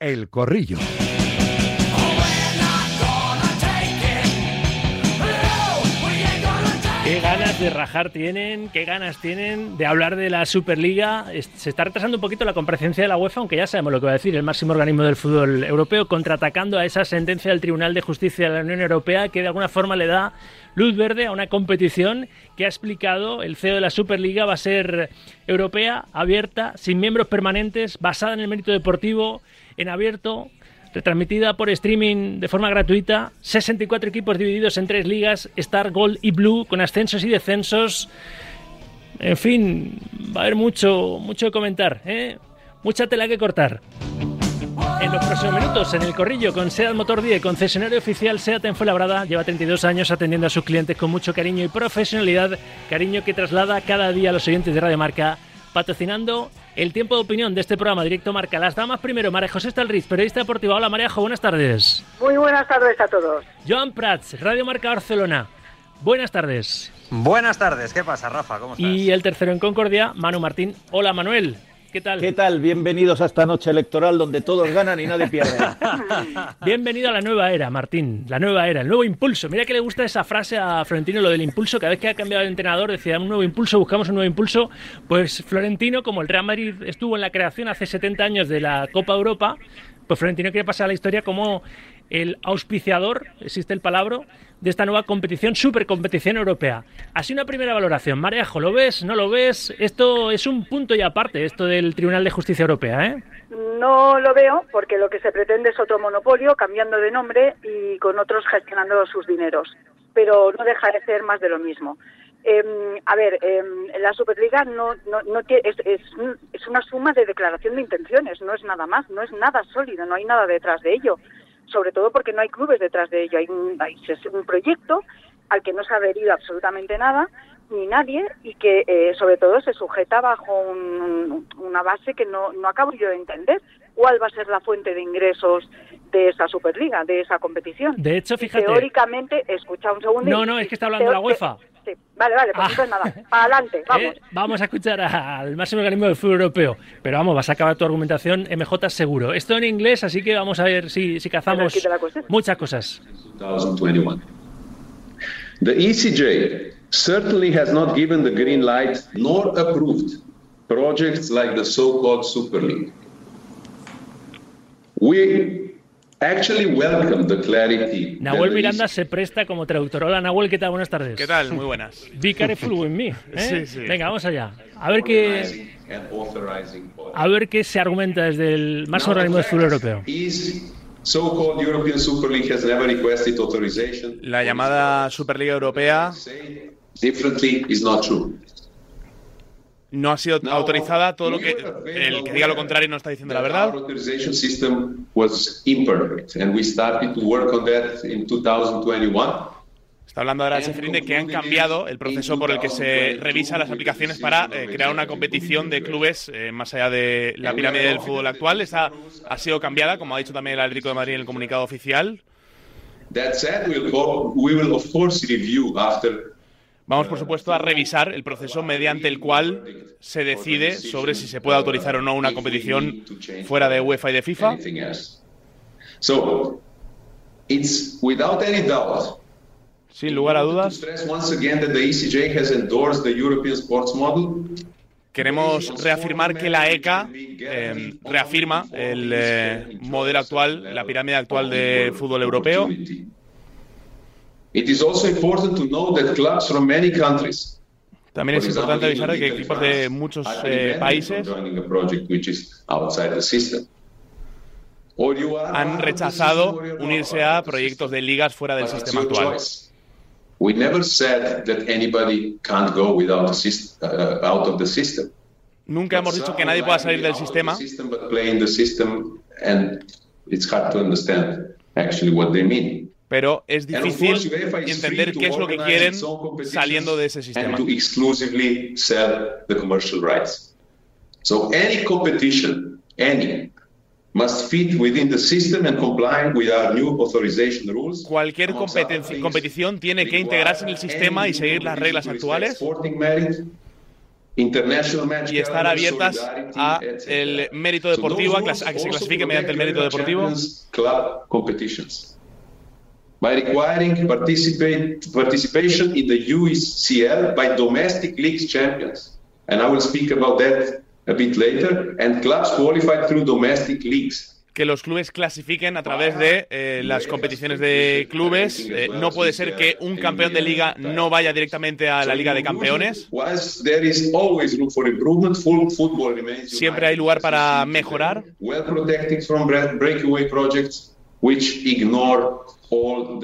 El Corrillo. Qué ganas de rajar tienen, qué ganas tienen de hablar de la Superliga. Se está retrasando un poquito la comparecencia de la UEFA, aunque ya sabemos lo que va a decir el máximo organismo del fútbol europeo, contraatacando a esa sentencia del Tribunal de Justicia de la Unión Europea que de alguna forma le da luz verde a una competición que ha explicado el CEO de la Superliga va a ser europea, abierta, sin miembros permanentes, basada en el mérito deportivo, en abierto, retransmitida por streaming de forma gratuita, 64 equipos divididos en tres ligas, Star, Gold y Blue, con ascensos y descensos. En fin, va a haber mucho, mucho que comentar, ¿eh? mucha tela que cortar. En los próximos minutos, en el corrillo con SEAT Motor 10, concesionario oficial SEAT en Fuenlabrada, lleva 32 años atendiendo a sus clientes con mucho cariño y profesionalidad, cariño que traslada cada día a los oyentes de Radio Marca, patrocinando el tiempo de opinión de este programa Directo Marca. Las damas primero, María José Stalriz, periodista deportiva. Hola Marejo, buenas tardes. Muy buenas tardes a todos. Joan Prats, Radio Marca Barcelona. Buenas tardes. Buenas tardes, ¿qué pasa, Rafa? ¿Cómo estás? Y el tercero en Concordia, Manu Martín. Hola Manuel. ¿Qué tal? ¿Qué tal? Bienvenidos a esta noche electoral donde todos ganan y nadie pierde. Bienvenido a la nueva era, Martín. La nueva era, el nuevo impulso. Mira que le gusta esa frase a Florentino, lo del impulso. Cada vez que ha cambiado el entrenador decía un nuevo impulso, buscamos un nuevo impulso. Pues Florentino, como el Real Madrid estuvo en la creación hace 70 años de la Copa Europa, pues Florentino quiere pasar a la historia como el auspiciador, existe el palabra, de esta nueva competición, supercompetición europea. Así una primera valoración. Marejo, ¿lo ves? ¿No lo ves? Esto es un punto y aparte, esto del Tribunal de Justicia Europea, ¿eh? No lo veo porque lo que se pretende es otro monopolio, cambiando de nombre y con otros gestionando sus dineros. Pero no deja de ser más de lo mismo. Eh, a ver, eh, la Superliga no, no, no tiene, es, es, es una suma de declaración de intenciones, no es nada más, no es nada sólido, no hay nada detrás de ello sobre todo porque no hay clubes detrás de ello. Hay un, hay un proyecto al que no se ha adherido absolutamente nada ni nadie y que eh, sobre todo se sujeta bajo un, una base que no, no acabo yo de entender cuál va a ser la fuente de ingresos de esa Superliga, de esa competición. De hecho, fíjate. Teóricamente, escucha un segundo. No, no, es que está hablando la UEFA. Sí. Vale, vale, pues entonces nada, adelante, vamos. ¿Eh? Vamos a escuchar al máximo organismo del fútbol europeo. Pero vamos, vas a acabar tu argumentación MJ seguro. Esto en inglés, así que vamos a ver si, si cazamos muchas cosas. 2021. The ECJ certainly has not given the green light nor approved projects like the so-called Super League. We actually welcome the clarity. Nahuel Miranda se presta como traductor. Hola Nahuel, ¿qué tal? Buenas tardes. ¿Qué tal? Muy buenas. Be careful with me. ¿eh? Sí, sí. Venga, vamos allá. A ver qué a ver qué se argumenta desde el máximo organismo del fútbol europeo. So-called European Super League has never requested authorization. La llamada Superliga Europea Differently is not true. No ha sido autorizada. Todo lo que el que diga lo contrario no está diciendo la verdad. Our authorization system was imperfect, and we started to work on that in 2021. Está hablando ahora Seferín de que han cambiado el proceso por el que se revisan las aplicaciones para eh, crear una competición de clubes eh, más allá de la pirámide del fútbol actual. Esta ha sido cambiada, como ha dicho también el Atlético de Madrid en el comunicado oficial. That said, we'll go, we will of course review after Vamos, por supuesto, a revisar el proceso mediante el cual se decide sobre si se puede autorizar o no una competición fuera de UEFA y de FIFA. Sin lugar a dudas, model. queremos reafirmar que la ECA eh, reafirma el eh, modelo actual, la pirámide actual de fútbol europeo. It is also important to know that clubs from many countries También es importante avisar de que equipos de muchos eh, países joining a project which is outside the system. Or you are han rechazado unirse a proyectos de ligas fuera del sistema actual. choice. We never said that anybody can't go without a syst- uh. Nunca hemos dicho que nadie pueda salir del sistema, Pero es difícil entender qué es lo que quieren saliendo de ese sistema. And to exclusively sell the commercial rights. So any competition, any, must fit within the system and comply with our new authorization rules. Cualquier competi- competición tiene que integrarse en el sistema y seguir las reglas actuales. Y estar abiertas a el mérito deportivo, a, que se clasifique mediante el mérito deportivo. By requiring participation in the UCL by domestic league champions. And I will speak about that a bit later. And clubs qualified through domestic leagues que los clubes clasifiquen a través de eh, las competiciones de clubes. Eh, no puede ser que un campeón de liga no vaya directamente a la Liga de Campeones. Siempre hay lugar para mejorar.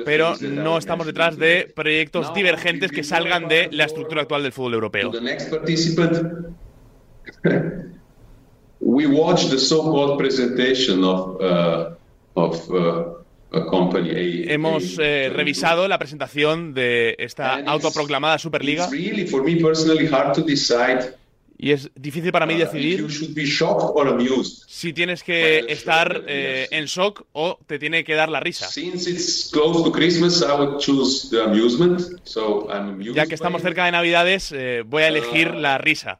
Pero no estamos detrás de proyectos divergentes que salgan de la estructura actual del fútbol europeo. we watched the so-called presentation of, of a company, Hemos eh, revisado la presentación de esta autoproclamada Superliga. Y es difícil para mí decidir si tienes que estar eh, en shock o te tiene que dar la risa. Ya que estamos cerca de Navidades, eh, voy a elegir uh, la risa.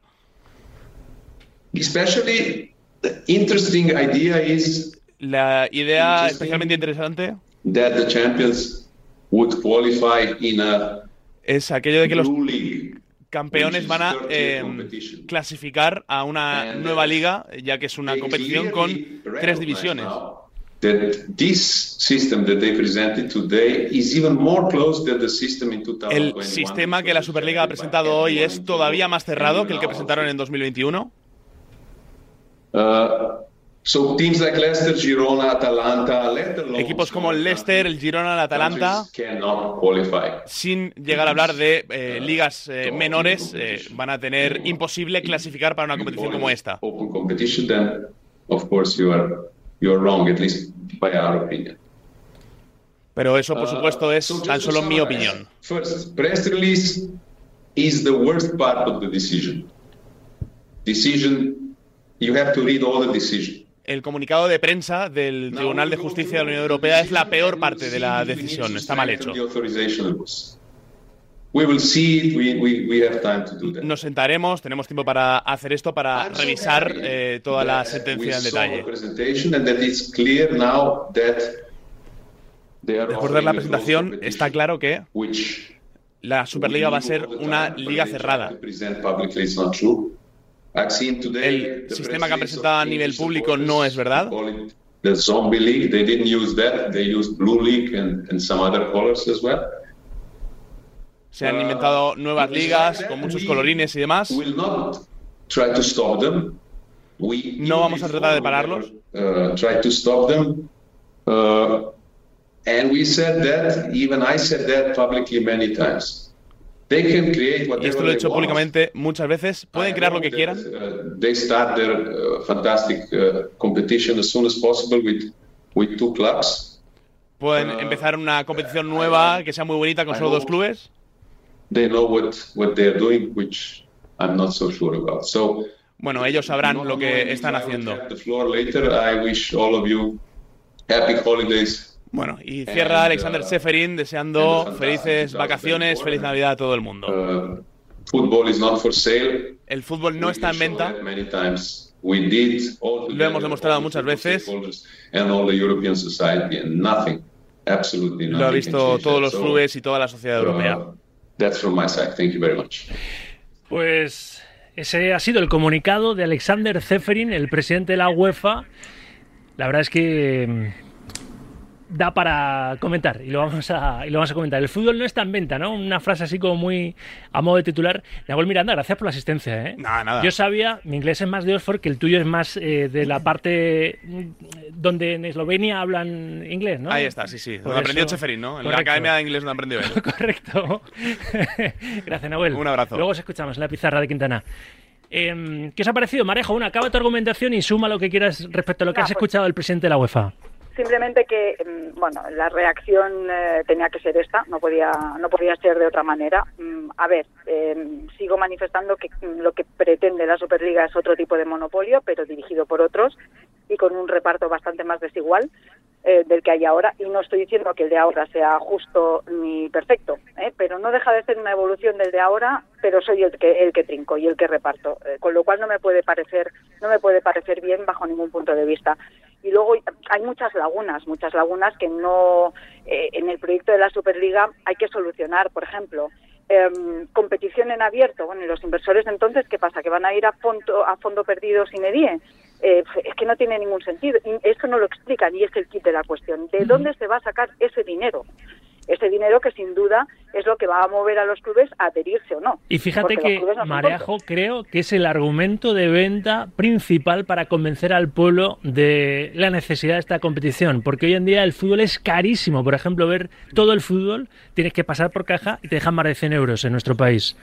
Especially the interesting idea is la idea especialmente interesante that the champions would qualify in a es aquello de que los campeones van a eh, clasificar a una nueva liga, ya que es una competición con tres divisiones. El sistema que la Superliga ha presentado hoy es todavía más cerrado que el que presentaron en 2021. Equipos como el Leicester, el Girona, el Atalanta, sin llegar a hablar de eh, ligas eh, menores, eh, van a tener imposible clasificar para una competición como esta. Pero eso, por uh, supuesto, es tan solo mi opinión. First, press release is the worst part of the decision. Decision el comunicado de prensa del Tribunal de Justicia de la Unión Europea es la peor parte de la decisión, está mal hecho. Nos sentaremos, tenemos tiempo para hacer esto, para revisar eh, toda la sentencia en detalle. Después de la presentación, está claro que la Superliga va a ser una liga cerrada. El sistema que ha presentado a nivel público no es verdad. Se han inventado nuevas ligas con muchos colorines y demás. No vamos a tratar de pararlos. and we said that, even I said that publicly many times. Y esto lo he dicho públicamente muchas veces. Pueden crear lo que quieran. Pueden uh, empezar una competición nueva que sea muy bonita con solo dos clubes. Bueno, ellos sabrán lo que están haciendo. Bueno, y cierra Alexander uh, Seferin deseando felices vacaciones, feliz Navidad a todo el mundo. Uh, el fútbol no está en venta. Lo hemos demostrado muchas veces. Lo ha visto todos los clubes y toda la sociedad europea. Uh, pues ese ha sido el comunicado de Alexander Zeferin, el presidente de la UEFA. La verdad es que mm, da para comentar y lo vamos a y lo vamos a comentar. El fútbol no está en venta, ¿no? Una frase así como muy a modo de titular. Nahuel Miranda, gracias por la asistencia, ¿eh? Nada, nada. Yo sabía, mi inglés es más de Oxford, que el tuyo es más eh, de la parte donde en Eslovenia hablan inglés, ¿no? Ahí está, sí, sí. Lo aprendió Cheferín, ¿no? En la Academia de Inglés no aprendió él. Correcto. gracias, Nahuel. Un abrazo. Luego os escuchamos en la pizarra de Quintana. Em, ¿Qué os ha parecido, Marejo? Una, acaba tu argumentación y suma lo que quieras respecto a lo que has pues escuchado del presidente de la UEFA. Simplemente que, mm, bueno, la reacción eh, tenía que ser esta, no podía, no podía ser de otra manera. Mm, a ver, em, sigo manifestando que mm, lo que pretende la Superliga es otro tipo de monopolio, pero dirigido por otros y con un reparto bastante más desigual. eh, del que hay ahora y no estoy diciendo que el de ahora sea justo ni perfecto, ¿eh? pero no deja de ser una evolución del de ahora, pero soy el que el que trinco y el que reparto, eh, con lo cual no me puede parecer no me puede parecer bien bajo ningún punto de vista. Y luego hay muchas lagunas, muchas lagunas que no en el proyecto de la Superliga hay que solucionar, por ejemplo, em, competición en abierto. Bueno, y los inversores entonces, ¿qué pasa? ¿Que van a ir a fondo, a fondo perdido sin EDIE? Eh, es que no tiene ningún sentido. Eso no lo explican y es el kit de la cuestión. ¿De dónde se va a sacar ese dinero? Ese dinero que sin duda es lo que va a mover a los clubes a adherirse o no. Y fíjate que Mareajo creo que es el argumento de venta principal para convencer al pueblo de la necesidad de esta competición, porque hoy en día el fútbol es carísimo. Por ejemplo, ver todo el fútbol tienes que pasar por caja y te dejan más de 100 euros en nuestro país.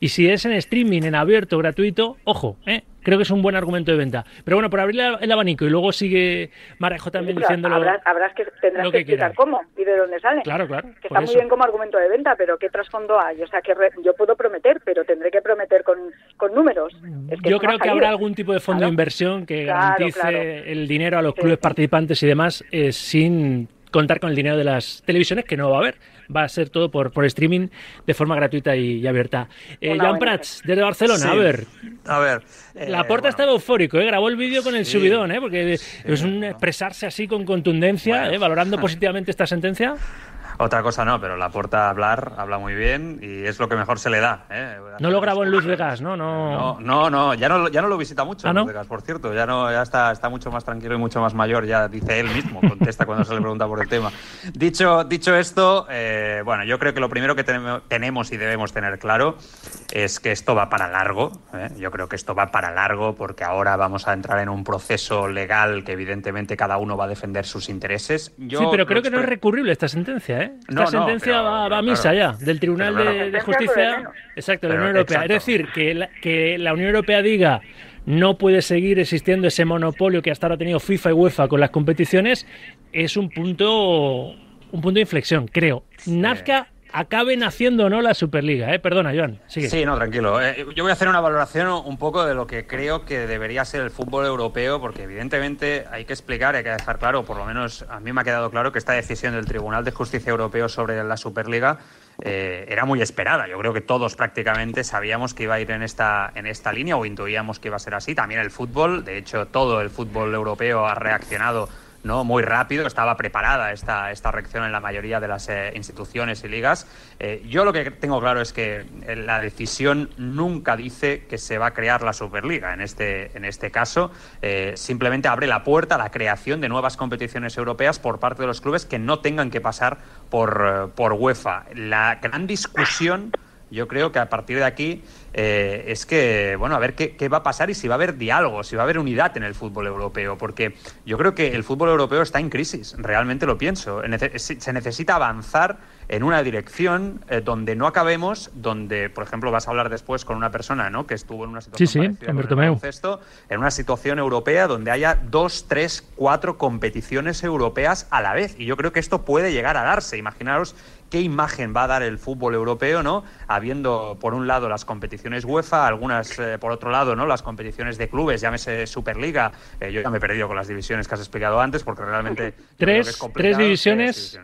Y si es en streaming, en abierto, gratuito, ojo, ¿eh? Creo que es un buen argumento de venta. Pero bueno, por abrir el abanico y luego sigue Marejo también diciéndolo. Habrás, habrás que, tendrás que, explicar cómo y de dónde sale. Claro, claro. Que está muy bien como argumento de venta, pero ¿qué trasfondo hay? O sea, que yo puedo prometer, pero tendré que prometer con, con números. yo creo que habrá algún tipo de fondo de inversión que garantice el dinero a los clubes participantes y demás eh, sin contar con el dinero de las televisiones, que no va a haber. Va a ser todo por, por streaming de forma gratuita y, abierta. Eh, Jan Prats, desde Barcelona, a ver. A ver. la puerta estaba eufórico, ¿eh? grabó el vídeo con el subidón, ¿eh? porque es un expresarse así con contundencia, ¿eh? valorando positivamente esta sentencia. Otra cosa no, pero la puerta hablar, habla muy bien y es lo que mejor se le da. ¿eh? No lo grabó en Luz Vegas, ¿no? No, no, no, ya, no ya no lo visita mucho ¿Ah, Luz Vegas, por cierto. Ya, no, ya está, está mucho más tranquilo y mucho más mayor, ya dice él mismo, contesta cuando se le pregunta por el tema. Dicho, dicho esto, eh, bueno, yo creo que lo primero que tenemos y debemos tener claro es que esto va para largo. ¿eh? Yo creo que esto va para largo porque ahora vamos a entrar en un proceso legal que evidentemente cada uno va a defender sus intereses. sí, pero creo que no es recurrible esta sentencia, ¿eh? Esta sentencia va, a misa ya, del Tribunal de, Justicia. exacto, de la Unión Europea. Es decir, que la, que la Unión Europea diga no puede seguir existiendo ese monopolio que hasta ahora ha tenido FIFA y UEFA con las competiciones, es un punto, un punto de inflexión, creo. Nazca acabe naciendo o no la Superliga. ¿eh? Perdona, Joan. Sigue. Sí, no, tranquilo. Eh, yo voy a hacer una valoración un poco de lo que creo que debería ser el fútbol europeo, porque evidentemente hay que explicar, hay que dejar claro, por lo menos a mí me ha quedado claro que esta decisión del Tribunal de Justicia Europeo sobre la Superliga eh, era muy esperada. Yo creo que todos prácticamente sabíamos que iba a ir en esta, en esta línea o intuíamos que iba a ser así. También el fútbol, de hecho, todo el fútbol europeo ha reaccionado ¿no? muy rápido, estaba preparada esta, esta reacción en la mayoría de las eh, instituciones y ligas. Eh, yo lo que tengo claro es que eh, la decisión nunca dice que se va a crear la Superliga. En este, en este caso, simplemente abre la puerta a la creación de nuevas competiciones europeas por parte de los clubes que no tengan que pasar por, por UEFA. La gran discusión yo creo que a partir de aquí eh, es que, bueno, a ver qué, va a pasar y si va a haber diálogo, si va a haber unidad en el fútbol europeo, porque yo creo que el fútbol europeo está en crisis, realmente lo pienso. Se necesita avanzar en una dirección eh, donde no acabemos, donde, por ejemplo, vas a hablar después con una persona ¿no? que estuvo en una situación sí, sí, en una situación europea donde haya dos, tres, cuatro competiciones europeas a la vez. Y yo creo que esto puede llegar a darse. Imaginaros qué imagen va a dar el fútbol europeo, ¿no? Habiendo por un lado las competiciones UEFA, algunas eh, por otro lado, ¿no? Las competiciones de clubes, llámese Superliga. Eh, yo ya me he perdido con las divisiones que has explicado antes porque realmente tres, tres divisiones,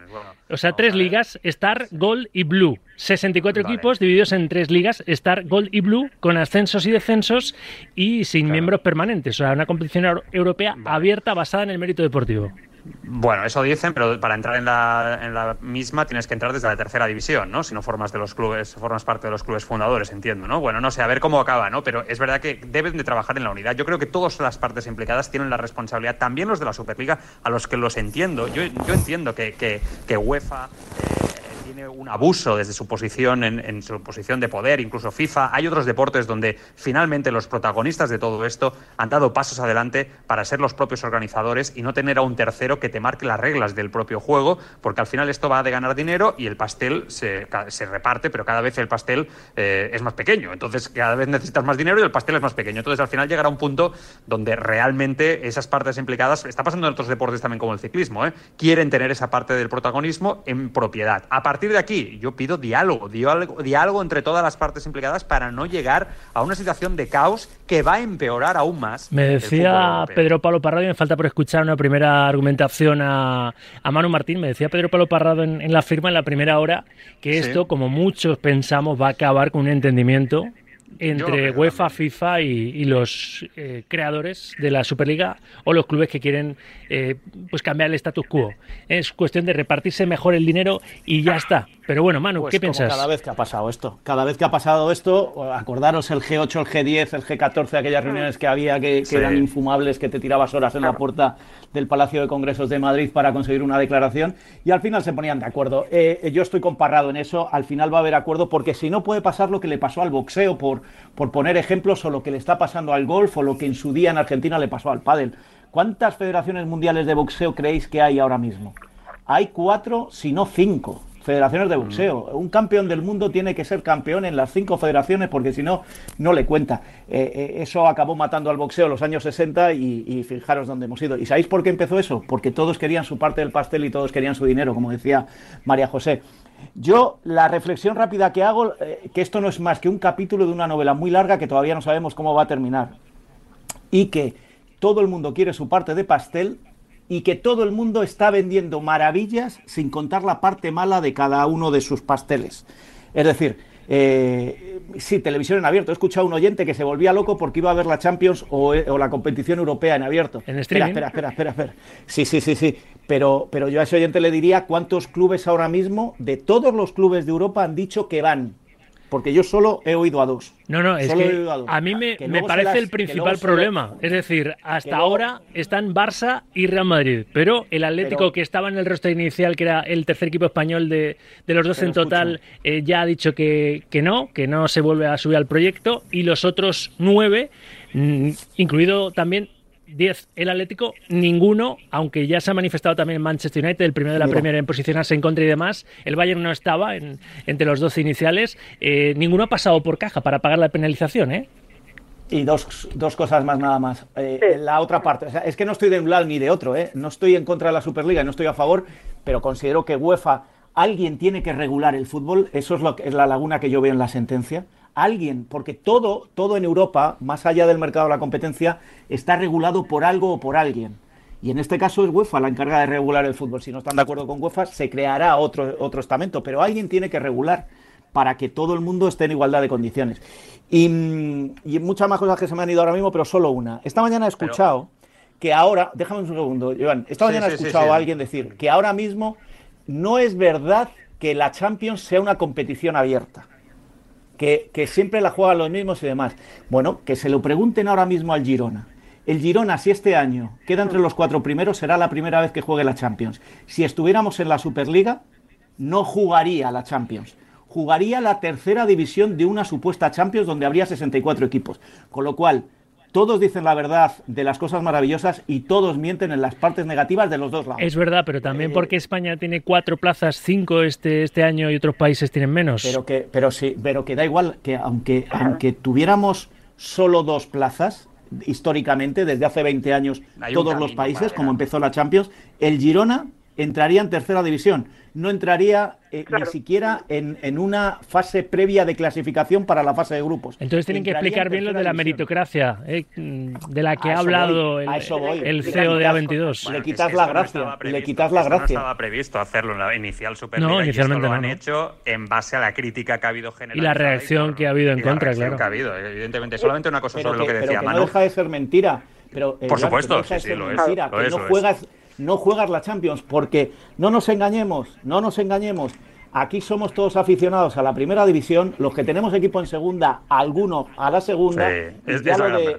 o sea, tres ligas, Star, Gold y Blue. 64 equipos divididos en tres ligas, Star, Gold y Blue, con ascensos y descensos y sin miembros permanentes. O sea, una competición europea abierta basada en el mérito deportivo. Bueno, eso dicen, pero para entrar en la, en la, misma tienes que entrar desde la tercera división, ¿no? Si no formas de los clubes, formas parte de los clubes fundadores, entiendo, ¿no? Bueno, no sé, a ver cómo acaba, ¿no? Pero es verdad que deben de trabajar en la unidad. Yo creo que todas las partes implicadas tienen la responsabilidad, también los de la Superliga, a los que los entiendo. Yo, yo entiendo que, que, que UEFA. Eh, tiene un abuso desde su posición en, su posición de poder, incluso FIFA. Hay otros deportes donde finalmente los protagonistas de todo esto han dado pasos adelante para ser los propios organizadores y no tener a un tercero que te marque las reglas del propio juego, porque al final esto va de ganar dinero y el pastel se, reparte, pero cada vez el pastel eh, es más pequeño. Entonces cada vez necesitas más dinero y el pastel es más pequeño. Entonces al final llegará un punto donde realmente esas partes implicadas, está pasando en otros deportes también como el ciclismo, ¿eh? quieren tener esa parte del protagonismo en propiedad. A partir de aquí yo pido diálogo, diálogo, diálogo entre todas las partes implicadas para no llegar a una situación de caos que va a empeorar aún más. Me decía Pedro Pablo Parrado, y me falta por escuchar una primera argumentación a, a Manu Martín, me decía Pedro Pablo Parrado en, la firma en la primera hora que esto, como muchos pensamos, va a acabar con un entendimiento entre UEFA, FIFA y, los eh, creadores de la Superliga o los clubes que quieren eh, pues cambiar el status quo. Es cuestión de repartirse mejor el dinero y ya está. Pero bueno, Manu, pues ¿qué piensas? Cada vez que ha pasado esto, cada vez que ha pasado esto, acordaros el G8, el G10, el G14, aquellas mm. reuniones que había que, eran infumables, que te tirabas horas en la puerta del Palacio de Congresos de Madrid para conseguir una declaración y al final se ponían de acuerdo. Eh, yo estoy comparado en eso, al final va a haber acuerdo porque si no puede pasar lo que le pasó al boxeo, por, por poner ejemplos, o lo que le está pasando al golf o lo que en su día en Argentina le pasó al pádel. ¿Cuántas federaciones mundiales de boxeo creéis que hay ahora mismo? Hay cuatro, si no cinco federaciones de boxeo. Mm. Un campeón del mundo tiene que ser campeón en las cinco federaciones porque si no, no le cuenta. Eh, eh, eso acabó matando al boxeo en los años 60 y, fijaros dónde hemos ido. ¿Y sabéis por qué empezó eso? Porque todos querían su parte del pastel y todos querían su dinero, como decía María José. Yo, la reflexión rápida que hago, eh, que esto no es más que un capítulo de una novela muy larga que todavía no sabemos cómo va a terminar. Y que todo el mundo quiere su parte de pastel y que todo el mundo está vendiendo maravillas sin contar la parte mala de cada uno de sus pasteles. Es decir, eh, sí, televisión en abierto. He escuchado a un oyente que se volvía loco porque iba a ver la Champions o, la competición europea en abierto. ¿En espera, espera, espera, espera, espera. Sí, sí, sí, sí. Pero, pero yo a ese oyente le diría cuántos clubes ahora mismo, de todos los clubes de Europa, han dicho que van porque yo solo he oído a dos. No, no, es que a, mí me, parece el principal problema. Es decir, hasta ahora están Barça y Real Madrid, pero el Atlético que estaba en el roster inicial, que era el tercer equipo español de, los dos en total, eh, ya ha dicho que, que no, que no se vuelve a subir al proyecto, y los otros nueve, mm, incluido también 10 el Atlético, ninguno, aunque ya se ha manifestado también en Manchester United, el primero de la primera en posicionarse en contra y demás, el Bayern no estaba entre los 12 iniciales, eh, ninguno ha pasado por caja para pagar la penalización, ¿eh? Y dos, dos, cosas más nada más. Eh, la otra parte, es que no estoy de un lado ni de otro, ¿eh? no estoy en contra de la Superliga, no estoy a favor, pero considero que UEFA, alguien tiene que regular el fútbol, eso es, lo, es la laguna que yo veo en la sentencia alguien, porque todo, todo en Europa, más allá del mercado de la competencia, está regulado por algo o por alguien. Y en este caso es UEFA la encarga de regular el fútbol. Si no están de acuerdo con UEFA, se creará otro, otro estamento, pero alguien tiene que regular para que todo el mundo esté en igualdad de condiciones. Y, muchas más cosas que se me han ido ahora mismo, pero solo una. Esta mañana he escuchado que ahora, déjame un segundo, Joan, esta mañana he escuchado a alguien decir que ahora mismo no es verdad que la Champions sea una competición abierta que, siempre la juegan los mismos y demás. Bueno, que se lo pregunten ahora mismo al Girona. El Girona, si este año queda entre los cuatro primeros, será la primera vez que juegue la Champions. Si estuviéramos en la Superliga, no jugaría la Champions. Jugaría la tercera división de una supuesta Champions donde habría 64 equipos. Con lo cual, todos dicen la verdad de las cosas maravillosas y todos mienten en las partes negativas de los dos lados. Es verdad, pero también eh, porque España tiene cuatro plazas, cinco este, este año y otros países tienen menos. Pero que, pero sí, pero que da igual que aunque, aunque tuviéramos solo dos plazas, históricamente, desde hace 20 años, todos los países, como empezó la Champions, el Girona entraría en tercera división no entraría eh, ni siquiera en, una fase previa de clasificación para la fase de grupos. Entonces tienen que explicar bien lo de la meritocracia, eh, de la que ha hablado el, CEO de A22. le quitas la gracia. le quitas la gracia. No estaba previsto hacerlo en la inicial Superliga. No, inicialmente lo han hecho en base a la crítica que ha habido general. Y la reacción que ha habido en contra, claro. que ha habido, evidentemente. Solamente una cosa sobre lo que decía pero que No deja de ser mentira. Pero, Por supuesto, sí, sí, lo es. Mentira, que no juegas no juegas la Champions, porque no nos engañemos, no nos engañemos. Aquí somos todos aficionados a la primera división, los que tenemos equipo en segunda, algunos a la segunda.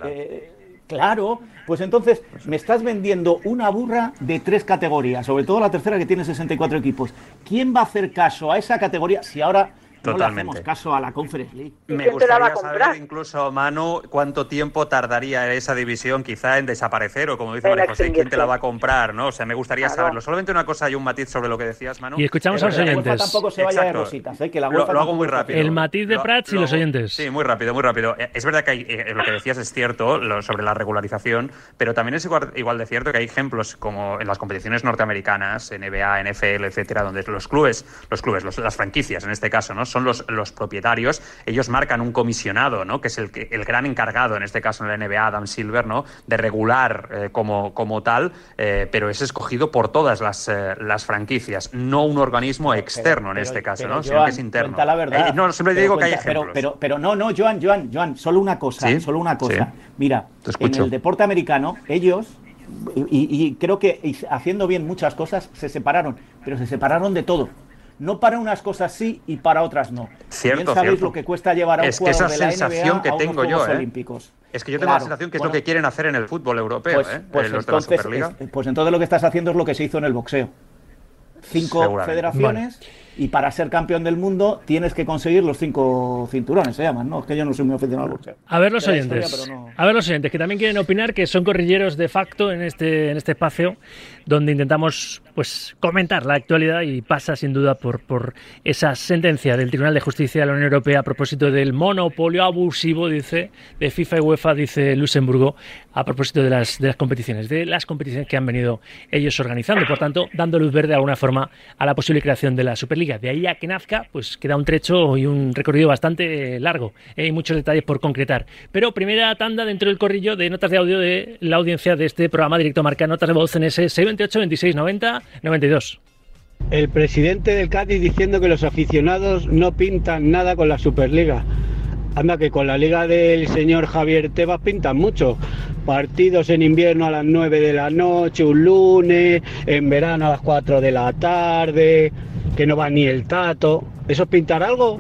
Eh, claro, pues entonces me estás vendiendo una burra de tres categorías, sobre todo la tercera que tiene 64 equipos. ¿Quién va a hacer caso a esa categoría si ahora no le hacemos caso a la Conference League. Me gustaría saber incluso, Manu, cuánto tiempo tardaría esa división quizá en desaparecer o como dice María José, quién te la va a comprar, ¿no? O sea, me gustaría saberlo. Solamente una cosa y un matiz sobre lo que decías, Manu. Y escuchamos a los oyentes. tampoco se vaya de rositas, ¿eh? que la lo, hago muy rápido. El matiz de Prats y los oyentes. Sí, muy rápido, muy rápido. Eh, es verdad que hay, eh, lo que decías es cierto sobre la regularización, pero también es igual, igual de cierto que hay ejemplos como en las competiciones norteamericanas, NBA, NFL, etcétera, donde los clubes, los clubes, las franquicias en este caso, ¿no? Son los, los propietarios, ellos marcan un comisionado, ¿no? Que es el, el gran encargado, en este caso en la NBA, Adam Silver, ¿no? De regular eh, como, como tal, eh, pero es escogido por todas las, eh, las franquicias, no un organismo externo en este caso, ¿no? Sino que es interno. La verdad, no, siempre digo que hay ejemplos. Pero, pero, no, no, Joan, Joan, Joan, solo una cosa, solo una cosa. Mira, en el deporte americano, ellos y, creo que haciendo bien muchas cosas se separaron, pero se separaron de todo. No para unas cosas sí y para otras no. Cierto, bien sabéis lo que cuesta llevar a un es que esa sensación que tengo yo, ¿eh? Es que yo tengo la sensación que es lo que quieren hacer en el fútbol europeo, pues, ¿eh? Pues, entonces, pues entonces lo que estás haciendo es lo que se hizo en el boxeo. Cinco federaciones y para ser campeón del mundo tienes que conseguir los cinco cinturones, se llaman, ¿no? Es que yo no soy muy aficionado al boxeo. A ver los oyentes, a ver los oyentes que también quieren opinar, que son corrilleros de facto en este, en este espacio donde intentamos pues comentar la actualidad y pasa sin duda por, por esa sentencia del Tribunal de Justicia de la Unión Europea a propósito del monopolio abusivo, dice, de FIFA y UEFA, dice Luxemburgo, a propósito de las, de las competiciones, de las competiciones que han venido ellos organizando, por tanto, dando luz verde de alguna forma a la posible creación de la Superliga. De ahí a que nazca, pues queda un trecho y un recorrido bastante largo. Hay muchos detalles por concretar. Pero primera tanda dentro del corrillo de notas de audio de la audiencia de este programa Directo Marca Notas de Voz en ese 628 26 90 92. El presidente del Cádiz diciendo que los aficionados no pintan nada con la Superliga. Anda que con la liga del señor Javier Tebas pintan mucho. Partidos en invierno a las 9 de la noche, un lunes, en verano a las 4 de la tarde, que no va ni el tato. ¿Eso es pintar algo?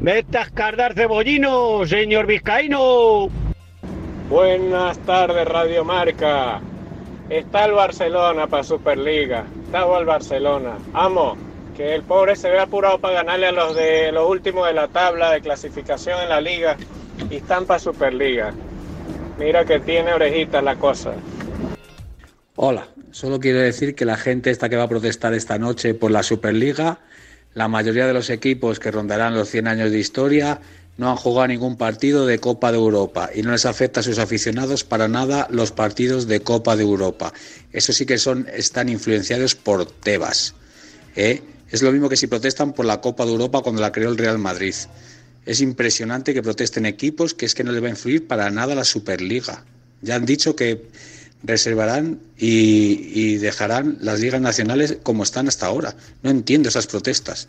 Vete a escardar cebollino, señor Vizcaíno. Buenas tardes, Radio Marca. Está el Barcelona para Superliga. Está el Barcelona. Amo, que el pobre se ve apurado para ganarle a los de los últimos de la tabla de clasificación en la liga y están para Superliga. Mira que tiene orejitas la cosa. Hola, solo quiero decir que la gente esta que va a protestar esta noche por la Superliga, la mayoría de los equipos que rondarán los 100 años de historia no han jugado ningún partido de Copa de Europa y no les afecta a sus aficionados para nada los partidos de Copa de Europa. Eso sí que son, están influenciados por Tebas. ¿eh? Es lo mismo que si protestan por la Copa de Europa cuando la creó el Real Madrid. Es impresionante que protesten equipos que es que no les va a influir para nada la Superliga. Ya han dicho que reservarán y, dejarán las ligas nacionales como están hasta ahora. No entiendo esas protestas.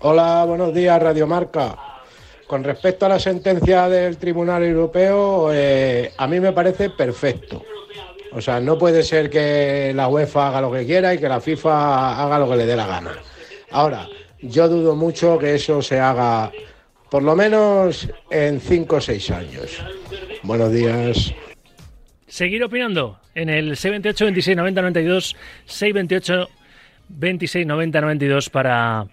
Hola, buenos días, Radio Marca. Con respecto a la sentencia del Tribunal Europeo, eh, a mí me parece perfecto. O sea, no puede ser que la UEFA haga lo que quiera y que la FIFA haga lo que le dé la gana. Ahora, yo dudo mucho que eso se haga, por lo menos en cinco o seis años. Buenos días. Seguir opinando en el 628 26 90 92 628 26 90 92 para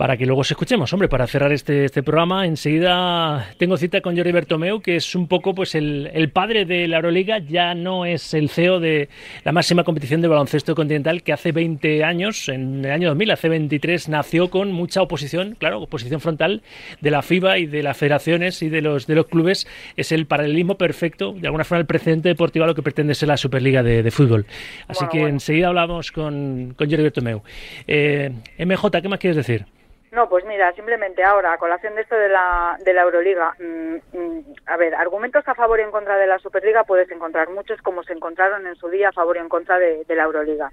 para que luego se escuchemos. Hombre, para cerrar este, este programa, enseguida tengo cita con Jordi Bertomeu, que es un poco pues el, el, padre de la Euroliga, ya no es el CEO de la máxima competición de baloncesto continental que hace 20 años, en el año 2000, hace 23, nació con mucha oposición, claro, oposición frontal de la FIBA y de las federaciones y de los, de los clubes. Es el paralelismo perfecto, de alguna forma el precedente deportivo a lo que pretende ser la Superliga de, de fútbol. Así que enseguida hablamos con, con Jordi Bertomeu. Eh, MJ, ¿qué más quieres decir? No, pues mira, simplemente ahora, a colación de esto de la, de la Euroliga, mm, mm, a ver, argumentos a favor y en contra de la Superliga puedes encontrar muchos como se encontraron en su día a favor y en contra de, la Euroliga.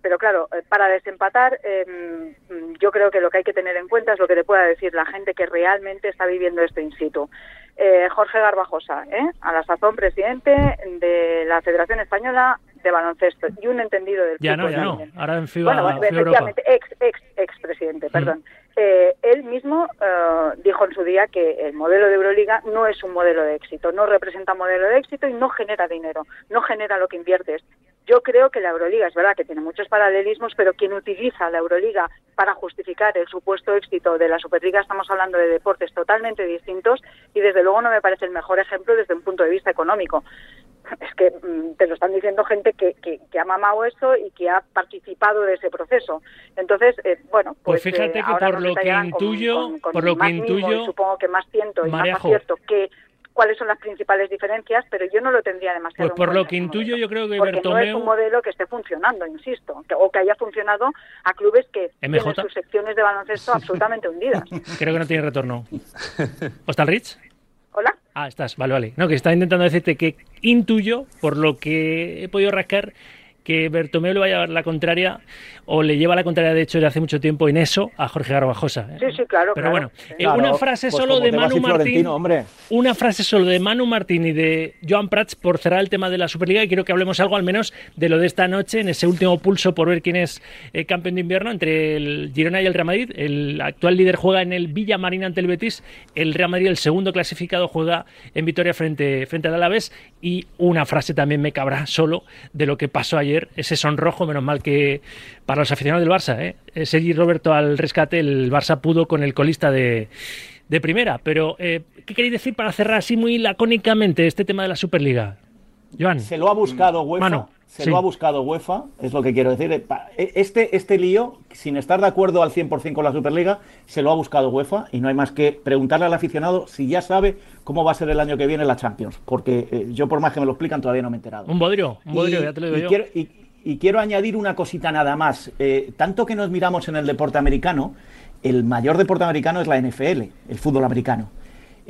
Pero claro, eh, para desempatar, em, mm, yo creo que lo que hay que tener en cuenta es lo que te pueda decir la gente que realmente está viviendo esto in situ. Eh, Jorge Garbajosa, ¿eh? a la sazón presidente de la Federación Española de baloncesto y un entendido del ya fútbol. Ya no, ya no. Ahora en FIBA, bueno, bueno efectivamente, ex, ex, ex presidente, perdón. Eh, él mismo eh, dijo en su día que el modelo de Euroliga no es un modelo de éxito, no representa modelo de éxito y no genera dinero, no genera lo que inviertes. yo creo que la Euroliga es verdad que tiene muchos paralelismos, pero quien utiliza la Euroliga para justificar el supuesto éxito de la Superliga, estamos hablando de deportes totalmente distintos y desde luego no me parece el mejor ejemplo desde un punto de vista económico. Es que mm, te lo están diciendo gente que, que, ha mamado eso y que ha participado de ese proceso. Entonces, eh, bueno, pues, pues fíjate eh, que por lo que intuyo, por lo que intuyo, supongo que más ciento y más cierto que cuáles son las principales diferencias, pero yo no lo tendría demasiado. Pues por lo que intuyo, yo creo que porque no es un modelo que esté funcionando, insisto, o que haya funcionado a clubes que tienen sus secciones de baloncesto absolutamente hundidas. Creo que no tiene retorno. ¿Hostal Rich? Hola. Ah, estás, vale, vale. No, que estaba intentando decirte que intuyo, por lo que he podido rascar, que Bertomeu le vaya a dar la contraria o le lleva la contraria, de hecho, de hace mucho tiempo en eso a Jorge Garbajosa. Sí, sí, claro. Pero bueno, eh, una frase pues solo de Manu Martín. Una frase solo de Manu Martín y de Joan Prats por cerrar el tema de la Superliga y quiero que hablemos algo al menos de lo de esta noche, en ese último pulso por ver quién es eh, campeón de invierno entre el Girona y el Real Madrid. El actual líder juega en el Villamarín ante el Betis, el Real Madrid, el segundo clasificado, juega en Vitoria frente, frente al Alavés y una frase también me cabrá solo de lo que pasó ayer, ese sonrojo, menos mal que para los aficionados del Barça, ¿eh? Sergi Roberto al rescate, el Barça pudo con el colista de, de primera. Pero, eh, ¿qué queréis decir para cerrar así muy lacónicamente este tema de la Superliga? Joan. Se lo ha buscado UEFA. Se lo ha buscado UEFA, es lo que quiero decir. Eh, e, este, este lío, sin estar de acuerdo al 100% con la Superliga, se lo ha buscado UEFA y no hay más que preguntarle al aficionado si ya sabe cómo va a ser el año que viene la Champions. Porque eh, yo, por más que me lo explican, todavía no me he enterado. Un bodrio, un bodrio, ya te lo digo yo. Y quiero añadir una cosita nada más. Eh, tanto que nos miramos en el deporte americano, el mayor deporte americano es la NFL, el fútbol americano.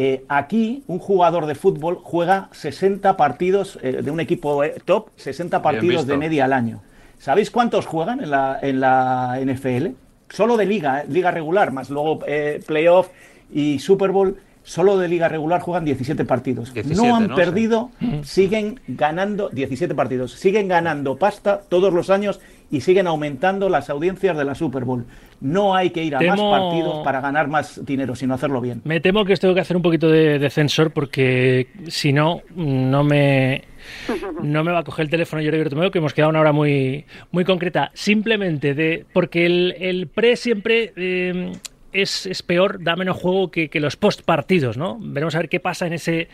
Eh, aquí un jugador de fútbol juega 60 partidos eh, de un equipo top, 60 partidos de media al año. ¿Sabéis cuántos juegan en la, en la NFL? Solo de liga, liga regular, más luego playoff y Super Bowl solo de liga regular juegan 17 partidos. no han perdido, siguen ganando 17 partidos, siguen ganando pasta todos los años y siguen aumentando las audiencias de la Super Bowl. No hay que ir a más partidos para ganar más dinero, sino hacerlo bien. Me temo que os tengo que hacer un poquito de, defensor porque si no, no me, no me va a coger el teléfono yo Bertomeu, que hemos quedado una hora muy, muy concreta. Simplemente de porque el, el pre siempre eh, es, peor, da menos juego que, los post partidos, ¿no? Veremos a ver qué pasa en ese,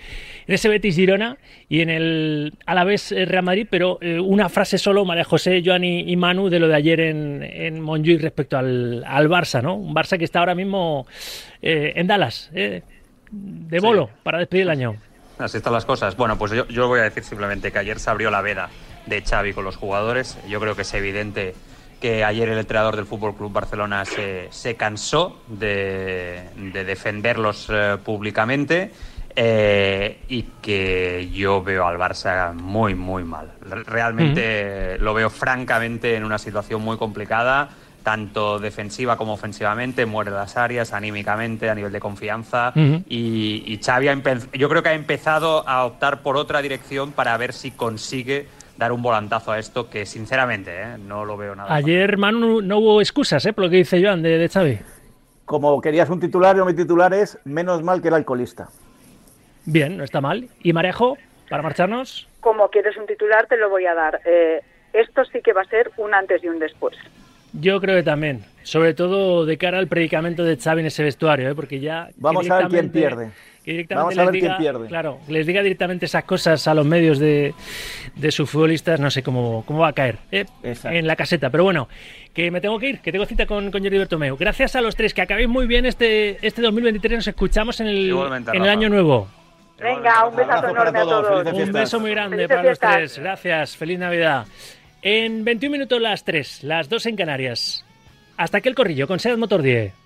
en ese Betis Girona y en el Alavés eh, Real Madrid, pero eh, una frase solo, María José, Joan y, Manu, de lo de ayer en, en Montjuic respecto al, al, Barça, ¿no? Un Barça que está ahora mismo eh, en Dallas, de bolo, para despedir el año. Así están las cosas. Bueno, pues yo, yo voy a decir simplemente que ayer se abrió la veda de Xavi con los jugadores. Yo creo que es evidente que ayer el entrenador del Fútbol Club Barcelona se, se cansó de, defenderlos eh, públicamente eh, y que yo veo al Barça muy, muy mal. Realmente lo veo francamente en una situación muy complicada, tanto defensiva como ofensivamente, muere las áreas, anímicamente, a nivel de confianza. y, y Xavi yo creo que ha empezado a optar por otra dirección para ver si consigue dar un volantazo a esto que sinceramente ¿eh? no lo veo nada. Ayer, Manu, no hubo excusas, ¿eh? por lo que dice Joan de, de Xavi. Como querías un titular, yo mi titular es menos mal que el alcoholista. Bien, no está mal. ¿Y Marejo, para marcharnos? Como quieres un titular, te lo voy a dar. Eh, esto sí que va a ser un antes y un después. Yo creo que también, sobre todo de cara al predicamento de Xavi en ese vestuario, ¿eh? porque ya... Vamos a ver quién pierde. Vamos a ver quién pierde. Claro, les diga directamente esas cosas a los medios de, de sus futbolistas, no sé cómo, cómo va a caer ¿eh? en la caseta. Pero bueno, que me tengo que ir, que tengo cita con, con Jordi Bertomeu. Gracias a los tres, que acabéis muy bien este, este 2023. Nos escuchamos en el, en el año nuevo. Venga, un besazo enorme a todos. Un beso muy grande para los tres. Gracias, feliz Navidad. En 21 minutos las 3, las 2 en Canarias. Hasta aquí el corrillo con Seat Motor 10.